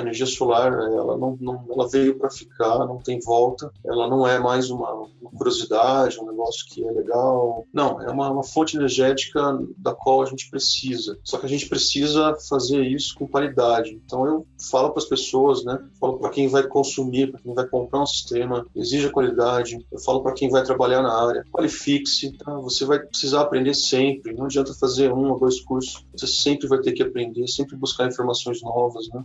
A energia solar, ela não, não ela veio para ficar, não tem volta. Ela não é mais uma, uma, curiosidade, um negócio que é legal. Não, é uma, uma fonte energética da qual a gente precisa. Só que a gente precisa fazer isso com qualidade. Então eu falo para as pessoas, né? Falo para quem vai consumir, para quem vai comprar um sistema, exija qualidade. Eu falo para quem vai trabalhar na área, qualifique-se. Tá? Você vai precisar aprender sempre. Não adianta fazer um ou dois cursos. Você sempre vai ter que aprender, sempre buscar informações novas, né?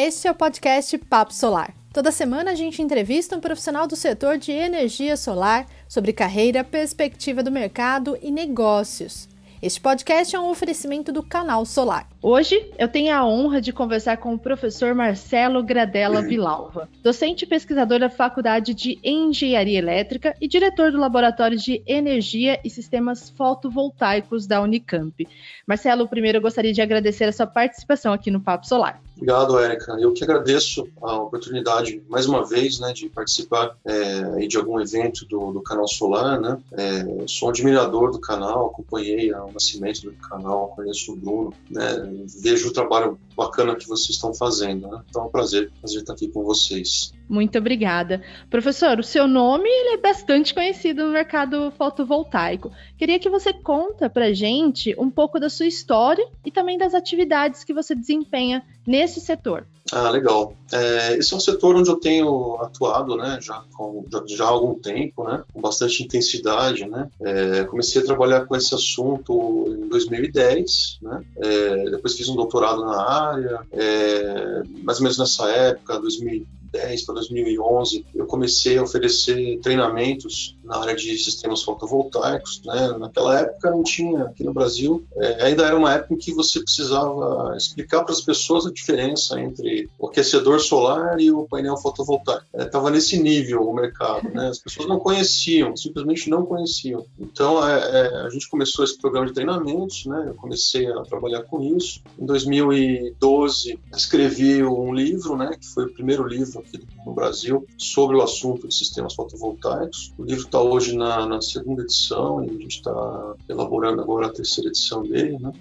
Este é o podcast Papo Solar. Toda semana a gente entrevista um profissional do setor de energia solar sobre carreira, perspectiva do mercado e negócios. Este podcast é um oferecimento do Canal Solar. Hoje eu tenho a honra de conversar com o professor Marcelo Gradella Vilalva, docente e pesquisador da Faculdade de Engenharia Elétrica e diretor do Laboratório de Energia e Sistemas Fotovoltaicos da Unicamp. Marcelo, primeiro eu gostaria de agradecer a sua participação aqui no Papo Solar. Obrigado, Érica. Eu que agradeço a oportunidade, mais uma vez, né, de participar é, de algum evento do, do Canal Solar. Né? É, sou admirador do canal, acompanhei o nascimento do canal, conheço o Bruno, né? Vejo o trabalho bacana que vocês estão fazendo. Né? Então é um prazer, prazer estar aqui com vocês. Muito obrigada. Professor, o seu nome ele é bastante conhecido no mercado fotovoltaico. Queria que você conta para gente um pouco da sua história e também das atividades que você desempenha nesse setor. Ah, legal. É, esse é um setor onde eu tenho atuado, né, já, com, já, já há algum tempo, né, com bastante intensidade, né. É, comecei a trabalhar com esse assunto em 2010, né. É, depois fiz um doutorado na área, é, mais ou menos nessa época, 2010 2010 para 2011, eu comecei a oferecer treinamentos na área de sistemas fotovoltaicos. Né? Naquela época não tinha aqui no Brasil, é, ainda era uma época em que você precisava explicar para as pessoas a diferença entre o aquecedor solar e o painel fotovoltaico. Estava é, nesse nível o mercado, né? as pessoas não conheciam, simplesmente não conheciam. Então é, é, a gente começou esse programa de treinamentos, né? eu comecei a trabalhar com isso. Em 2012 escrevi um livro, né? que foi o primeiro livro aqui no Brasil sobre o assunto de sistemas fotovoltaicos. O livro está hoje na, na, segunda edição e a gente está elaborando agora a terceira edição dele, né?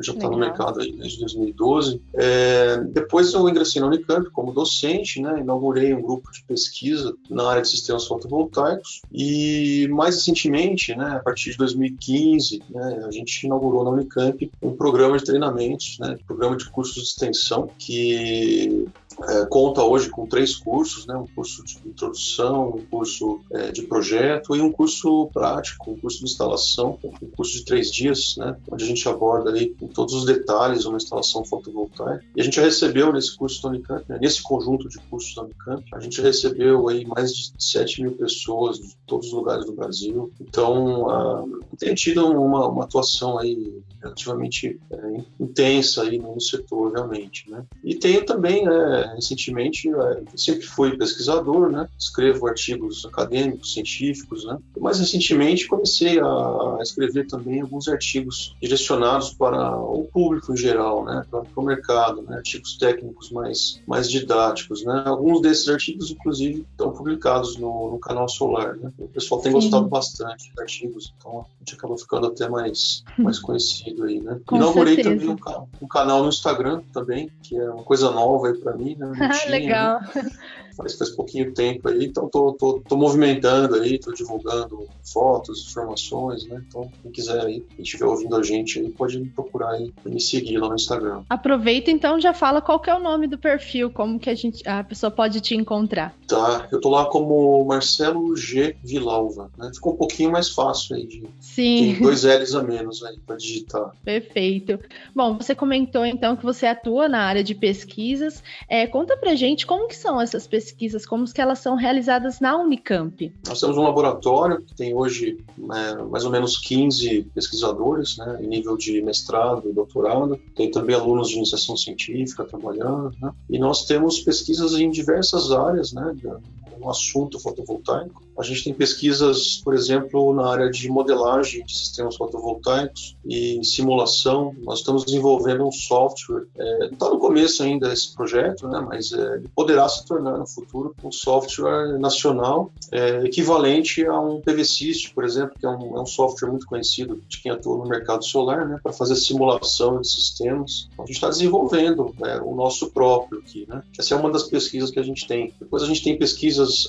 já está no mercado desde 2012. É, depois eu ingressei na Unicamp como docente, né, inaugurei um grupo de pesquisa na área de sistemas fotovoltaicos e mais recentemente, né, a partir de 2015, né, a gente inaugurou na Unicamp um programa de treinamentos, né, um programa de cursos de extensão que é, conta hoje com três cursos, né? um curso de introdução, um curso é, de projeto e um curso prático, um curso de instalação, um curso de três dias, né? onde a gente aborda aí com todos os detalhes uma instalação fotovoltaica. E a gente já recebeu nesse curso da Unicamp, né? nesse conjunto de cursos da Unicamp, a gente recebeu aí mais de 7 mil pessoas de todos os lugares do Brasil. Então, uh, tem tido uma, uma, atuação aí relativamente é, intensa aí no setor, realmente. Né? E tenho também, né, recentemente, é, sempre fui pesquisador, né? Escrevo artigos acadêmicos, científicos, né? Mais recentemente comecei a escrever também alguns artigos direcionados para o público em geral, né? Para, o mercado, né? Artigos técnicos mais, mais didáticos, né? Alguns desses artigos, inclusive, estão publicados no, no canal Solar, né? O pessoal tem Sim. gostado bastante de artigos, então a gente acaba ficando até mais, mais conhecido aí, né? Com Inaugurei certeza. também um, um, canal no Instagram também, que é uma coisa nova aí para mim, né? Legal. Né? Faz, faz pouquinho tempo aí, então tô, tô, tô movimentando aí, tô divulgando fotos, informações, né? Então, quem quiser aí, quem estiver ouvindo a gente aí, pode me procurar aí, me seguir lá no Instagram. Aproveita então, já fala qual que é o nome do perfil, como que a gente, a pessoa pode te encontrar. Tá, eu tô lá como Marcelo G Vilalva, né? Ficou um pouquinho mais fácil aí de Sim. Tem dois L's a menos aí para digitar. Perfeito. Bom, você comentou então que você atua na área de pesquisas. É, conta pra gente como que são essas pesquisas, como que elas são realizadas na Unicamp. Nós temos um laboratório que tem hoje é, mais ou menos 15 pesquisadores, né, em nível de mestrado e doutorado. Tem também alunos de iniciação científica trabalhando, né? E nós temos pesquisas em diversas áreas, né, no assunto fotovoltaico. A gente tem pesquisas, por exemplo, na área de modelagem de sistemas fotovoltaicos e simulação. Nós estamos desenvolvendo um software. É, está no começo ainda esse projeto, né, mas é, poderá se tornar no futuro um software nacional é, equivalente a um PVSys, por exemplo, que é um, é um, software muito conhecido de quem atua no mercado solar, né, para fazer simulação de sistemas. Então, a gente está desenvolvendo né, o nosso próprio aqui. Né. Essa é uma das pesquisas que a gente tem. Depois a gente tem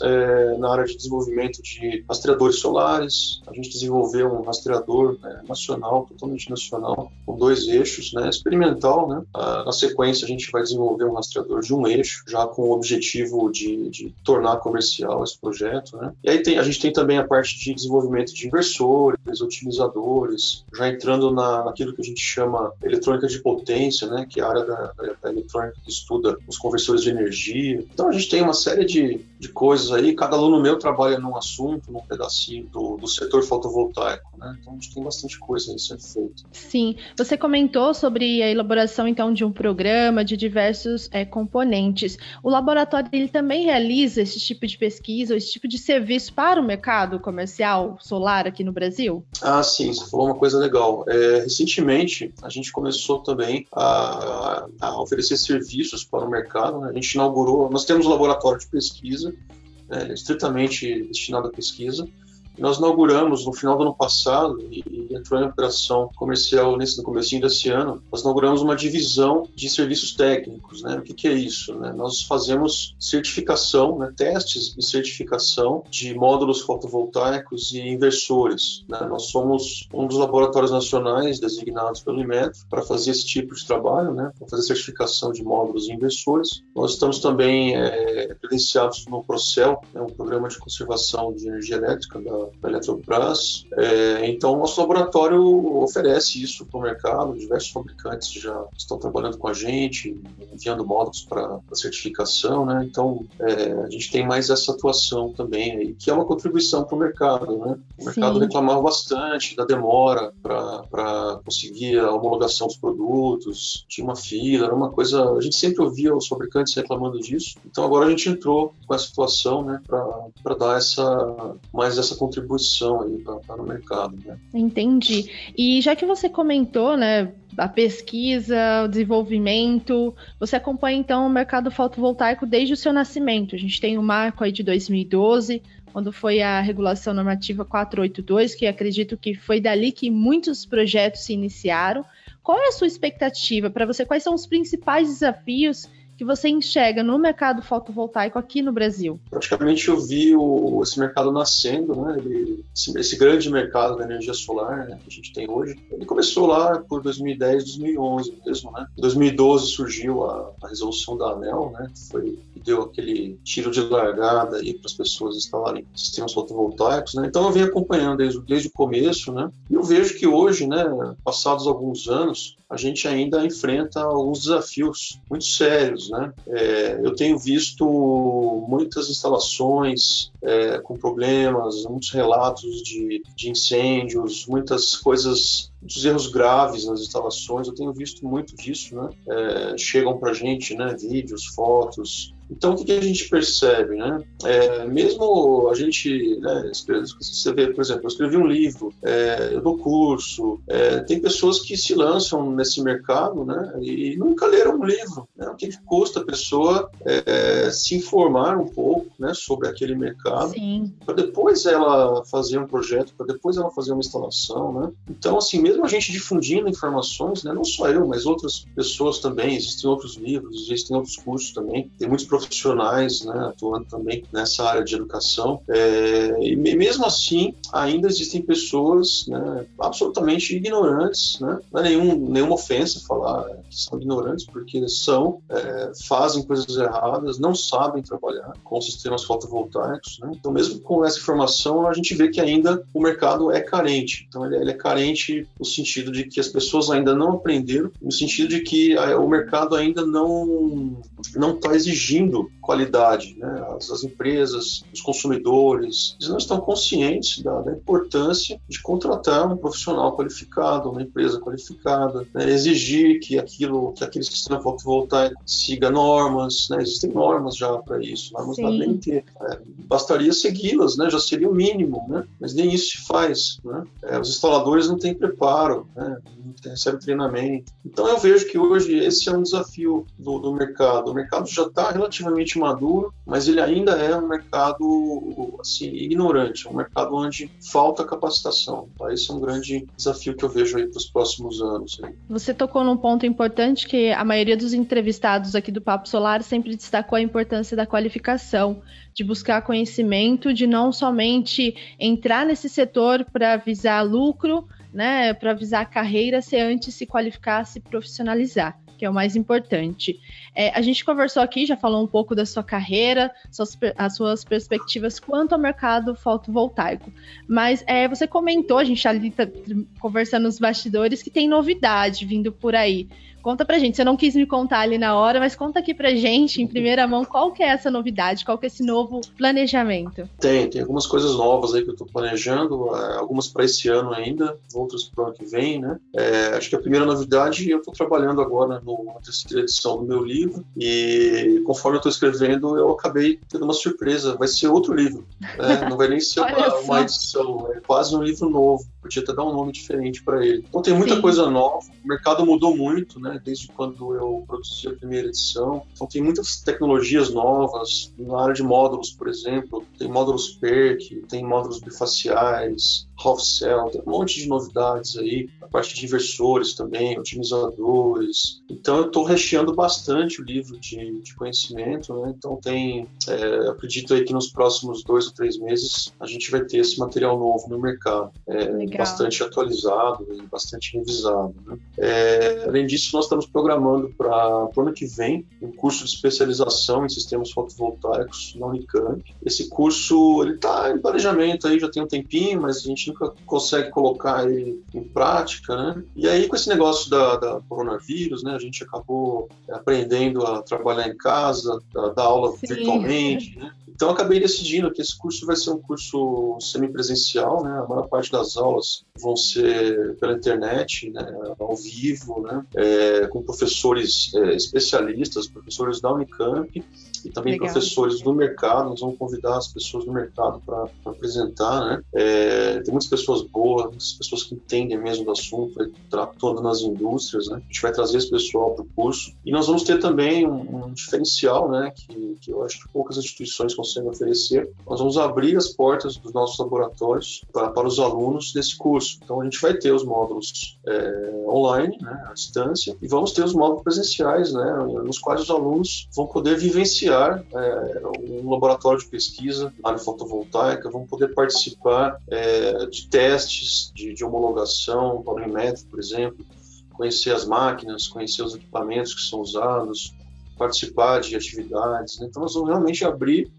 é, na área de desenvolvimento de rastreadores solares. A gente desenvolveu um rastreador né, nacional, totalmente nacional, com dois eixos, né, experimental. Né. Ah, na sequência, a gente vai desenvolver um rastreador de um eixo, já com o objetivo de, de tornar comercial esse projeto. Né. E aí tem, a gente tem também a parte de desenvolvimento de inversores, otimizadores, já entrando na, naquilo que a gente chama eletrônica de potência, né, que é a área da, da, da eletrônica que estuda os conversores de energia. Então a gente tem uma série de, de coisas aí. Cada aluno meu trabalha num assunto, num pedacinho do, do setor fotovoltaico, né? Então a gente tem bastante coisa aí sendo feita. Sim, você comentou sobre a elaboração então de um programa de diversos é, componentes. O laboratório ele também realiza esse tipo de pesquisa, esse tipo de serviço para o mercado comercial solar aqui no Brasil? Ah, sim, você falou uma coisa legal. É, recentemente a gente começou também a, a oferecer serviços para o mercado. Né? A gente inaugurou, nós temos um laboratório de pesquisa né, estritamente destinado à pesquisa. Nós inauguramos no final do ano passado e, entrou em operação comercial nesse no começo desse ano. Nós inauguramos uma divisão de serviços técnicos, né? O que, que é isso? Né? Nós fazemos certificação, né? testes e certificação de módulos fotovoltaicos e inversores. Né? Nós somos um dos laboratórios nacionais designados pelo Inmetro para fazer esse tipo de trabalho, né? Para fazer certificação de módulos e inversores. Nós estamos também é, credenciados no Procel, né? um programa de conservação de energia elétrica da da, Eletrobras. É, então, nosso laboratório oferece isso para o mercado, diversos fabricantes já estão trabalhando com a gente, enviando módulos para certificação, né? Então, é, a gente tem mais essa atuação também, aí, que é uma contribuição para o mercado, né? O mercado Sim. reclamava bastante da demora para conseguir a homologação dos produtos, tinha uma fila, era uma coisa... A gente sempre ouvia os fabricantes reclamando disso, então agora a gente entrou com essa situação, né, para dar essa, mais essa contribuição contribuição aí para o mercado. Né? Entendi. E já que você comentou, né, a pesquisa, o desenvolvimento, você acompanha então o mercado fotovoltaico desde o seu nascimento. A gente tem o um marco aí de 2012, quando foi a regulação normativa 482, que acredito que foi dali que muitos projetos se iniciaram. Qual é a sua expectativa para você? Quais são os principais desafios que você enxerga no mercado fotovoltaico aqui no Brasil? Praticamente eu vi o, esse mercado nascendo, né? Ele, esse, esse, grande mercado da energia solar né, que a gente tem hoje. Ele começou lá por 2010, 2011 mesmo, né? Em 2012 surgiu a, a resolução da ANEL, né? Foi deu aquele tiro de largada aí para as pessoas instalarem sistemas fotovoltaicos, né? Então eu venho acompanhando desde, desde o começo, né? E eu vejo que hoje, né, passados alguns anos, a gente ainda enfrenta alguns desafios muito sérios, né? É, eu tenho visto muitas instalações é, com problemas, muitos relatos de, de incêndios, muitas coisas muitos erros graves nas instalações, eu tenho visto muito disso, né? É, chegam para gente, né, vídeos, fotos. Então, o que, que a gente percebe, né? É, mesmo a gente, né, você vê, por exemplo, eu escrevi um livro, é, eu dou curso, é, tem pessoas que se lançam nesse mercado, né, e nunca leram um livro, né? O que, que custa a pessoa é, se informar um pouco, né, sobre aquele mercado, para depois ela fazer um projeto, para depois ela fazer uma instalação, né? Então, assim, mesmo a gente difundindo informações, né, não só eu, mas outras pessoas também, existem outros livros, existem outros cursos também, tem muitos profissionais né, atuando também nessa área de educação, é, e mesmo assim ainda existem pessoas né, absolutamente ignorantes, né, não é nenhum, nenhuma ofensa falar que são ignorantes, porque são, é, fazem coisas erradas, não sabem trabalhar com sistemas fotovoltaicos, né, então mesmo com essa informação a gente vê que ainda o mercado é carente, então ele, ele é carente no sentido de que as pessoas ainda não aprenderam, no sentido de que o mercado ainda não não está exigindo exigindo qualidade. Né? As, as, empresas, os consumidores, eles não estão conscientes da, da, importância de contratar um profissional qualificado, uma empresa qualificada, né? exigir que aquilo, que aquele sistema fotovoltaico siga normas, né? existem normas já para isso, normas Sim. da. É, bastaria segui-las, né? já seria o mínimo, né? mas nem isso se faz. Né? É, os instaladores não têm preparo, né? não recebem treinamento. Então eu vejo que hoje esse é um desafio do, do mercado. O mercado já está relativamente maduro, mas ele ainda é um mercado assim ignorante, um mercado onde falta capacitação. Tá? Esse é um grande desafio que eu vejo aí para os próximos anos. Aí. Você tocou num ponto importante que a maioria dos entrevistados aqui do Papo Solar sempre destacou a importância da qualificação, de buscar conhecimento, de não somente entrar nesse setor para visar lucro, né, para visar a carreira, se antes se qualificar, se profissionalizar que é o mais importante. É, a gente conversou aqui, já falou um pouco da sua carreira, suas, as suas perspectivas quanto ao mercado fotovoltaico. Mas é, você comentou, a gente ali tá conversando nos bastidores, que tem novidade vindo por aí. Conta pra gente, você não quis me contar ali na hora, mas conta aqui pra gente, em primeira mão, qual que é essa novidade, qual que é esse novo planejamento? Tem, tem algumas coisas novas aí que eu tô planejando, é, algumas para esse ano ainda, outras para o ano que vem, né? É, acho que a primeira novidade, eu tô trabalhando agora no, na terceira edição do meu livro, e conforme eu tô escrevendo, eu acabei tendo uma surpresa, vai ser outro livro, né? não vai nem ser uma, uma, edição, é quase um livro novo, podia até dar um nome diferente para ele. Então tem muita Sim. coisa nova, o mercado mudou muito, né? desde quando eu produzi a primeira edição. Então tem muitas tecnologias novas na área de módulos, por exemplo, tem módulos PERC, tem módulos bifaciais, half cell, tem um monte de novidades aí, a parte de inversores também, otimizadores. Então eu estou recheando bastante o livro de, de conhecimento, né? Então tem, é, acredito aí que nos próximos dois ou três meses a gente vai ter esse material novo no mercado, é, bastante atualizado e bastante revisado. Né? É, além disso, nós estamos programando para o ano que vem um curso de especialização em sistemas fotovoltaicos na Unicamp. Esse curso ele está em planejamento aí já tem um tempinho, mas a gente nunca consegue colocar ele em prática, né? E aí com esse negócio da, da coronavírus, né, a gente acabou aprendendo a trabalhar em casa, a dar aula Sim. virtualmente, né? Então acabei decidindo que esse curso vai ser um curso semipresencial, né? A maior parte das aulas vão ser pela internet, né? Ao vivo, né? É, com professores é, especialistas, professores da Unicamp e também Legal. professores do mercado. Nós vamos convidar as pessoas do mercado para apresentar, né? É, muitas pessoas boas, muitas pessoas que entendem mesmo do assunto, atuando nas indústrias, né? A gente vai trazer esse pessoal para o curso. E nós vamos ter também um, um diferencial, né? Que, que, eu acho que poucas instituições conseguem oferecer. Nós vamos abrir as portas dos nossos laboratórios para, para os alunos desse curso. Então a gente vai ter os módulos é, online, né? À distância, e vamos ter os módulos presenciais, né? Nos quais os alunos vão poder vivenciar é, um laboratório de pesquisa na área fotovoltaica, vão poder participar é, de testes de, de homologação, polarimétrico, por exemplo, conhecer as máquinas, conhecer os equipamentos que são usados, participar de atividades. Né? Então, nós vamos realmente abrir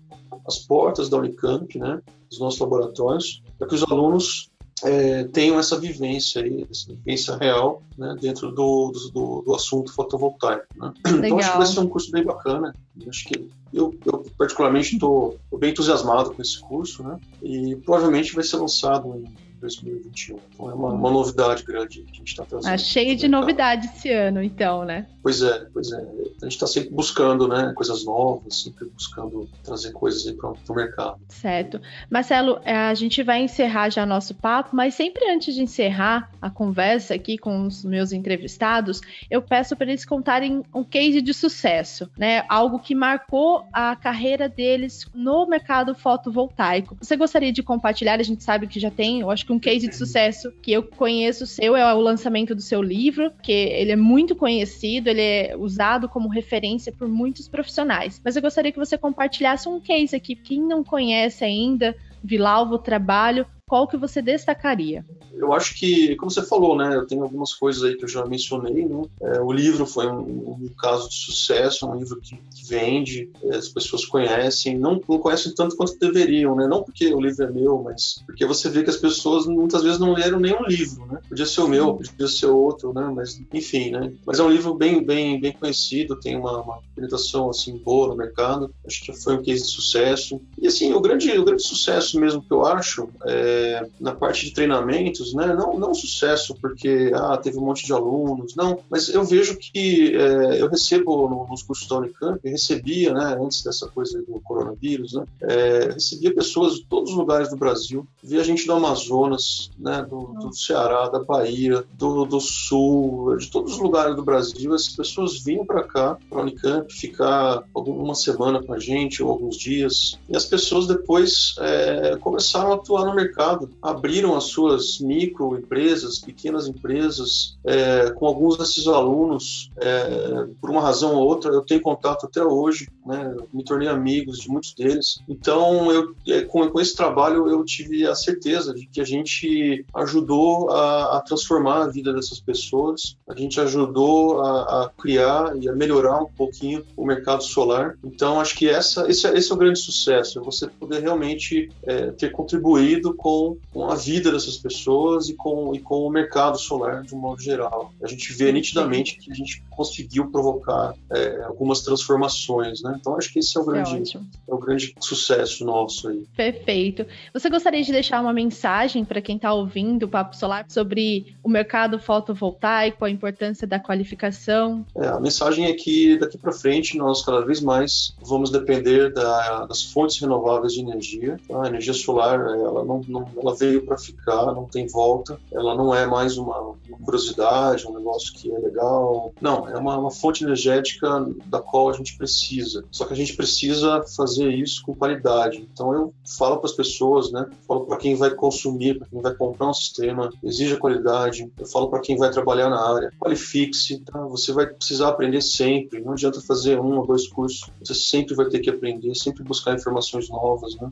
as portas da Unicamp, né, dos nossos laboratórios, para que os alunos é, tenham essa vivência aí, essa vivência real né, dentro do, do, do, assunto fotovoltaico. Né? Então acho que vai ser um curso bem bacana. Acho que eu, eu particularmente estou bem entusiasmado com esse curso, né? E provavelmente vai ser lançado em 2021. Então é uma, uma novidade grande que a gente está trazendo. Ah, cheio de novidades esse ano, então, né? Pois é, pois é. A gente está sempre buscando, né, coisas novas, sempre buscando trazer coisas aí para o mercado. Certo. Marcelo, é, a gente vai encerrar já nosso papo, mas sempre antes de encerrar a conversa aqui com os meus entrevistados, eu peço para eles contarem um case de sucesso, né? Algo que marcou a carreira deles no mercado fotovoltaico. Você gostaria de compartilhar? A gente sabe que já tem, eu acho que um case de sucesso que eu conheço seu é o lançamento do seu livro, que ele é muito conhecido, ele é usado como referência por muitos profissionais. Mas eu gostaria que você compartilhasse um case aqui, quem não conhece ainda, Vilalvo Trabalho, qual que você destacaria? Eu acho que, como você falou, né, eu tenho algumas coisas aí que eu já mencionei, né? É, o livro foi um, um, caso de sucesso, um livro que, que vende, é, as pessoas conhecem, não, não, conhecem tanto quanto deveriam, né? Não porque o livro é meu, mas porque você vê que as pessoas muitas vezes não leram nenhum livro, né? Podia ser o meu, podia ser outro, né? Mas enfim, né? Mas é um livro bem, bem, bem conhecido, tem uma, uma penetração assim boa no mercado. Acho que foi um case de sucesso. E assim, o grande, o grande sucesso mesmo que eu acho é, na parte de treinamentos, né? Não, não sucesso porque ah, teve um monte de alunos, não, mas eu vejo que é, eu recebo nos cursos da Unicamp, recebia, né, antes dessa coisa do coronavírus, né, é, recebia pessoas de todos os lugares do Brasil, via gente do Amazonas, né, do, do Ceará, da Bahia, do, do Sul, de todos os lugares do Brasil, essas pessoas vinham para cá, para a Unicamp, ficar alguma semana com a gente, ou alguns dias, e as pessoas depois é, começaram a atuar no mercado, abriram as suas microempresas, pequenas empresas, é, com alguns desses alunos, é, por uma razão ou outra, eu tenho contato até hoje, né, me tornei amigos de muitos deles. Então, eu, é, com, com esse trabalho, eu tive a certeza de que a gente ajudou a, a transformar a vida dessas pessoas, a gente ajudou a, a, criar e a melhorar um pouquinho o mercado solar. Então, acho que essa, esse, é, esse é o grande sucesso, é você poder realmente é, ter contribuído com, com, a vida dessas pessoas e com, e com o mercado solar de um modo geral. A gente vê nitidamente que a gente conseguiu provocar é, algumas transformações, né? Então acho que esse é o é grande, é, é o grande sucesso nosso aí. Perfeito. Você gostaria de deixar uma mensagem para quem está ouvindo o Papo Solar sobre o mercado fotovoltaico, a importância da qualificação? É, a mensagem é que daqui para frente nós cada vez mais vamos depender da, das fontes renováveis de energia. Tá? A energia solar ela não, ela veio para ficar, não tem volta. Ela não é mais uma, uma curiosidade, um negócio que é legal. Não, é uma, uma fonte energética da qual a gente precisa. Só que a gente precisa fazer isso com qualidade. Então eu falo para as pessoas, né? Falo para quem vai consumir, para quem vai comprar um sistema, exija qualidade. Eu falo para quem vai trabalhar na área, qualifique-se. Tá? Você vai precisar aprender sempre. Não adianta fazer um ou dois cursos. Você sempre vai ter que aprender, sempre buscar informações novas, né?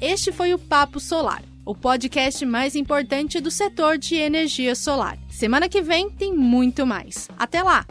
Este foi o Papo Solar o podcast mais importante do setor de energia solar. Semana que vem tem muito mais. Até lá!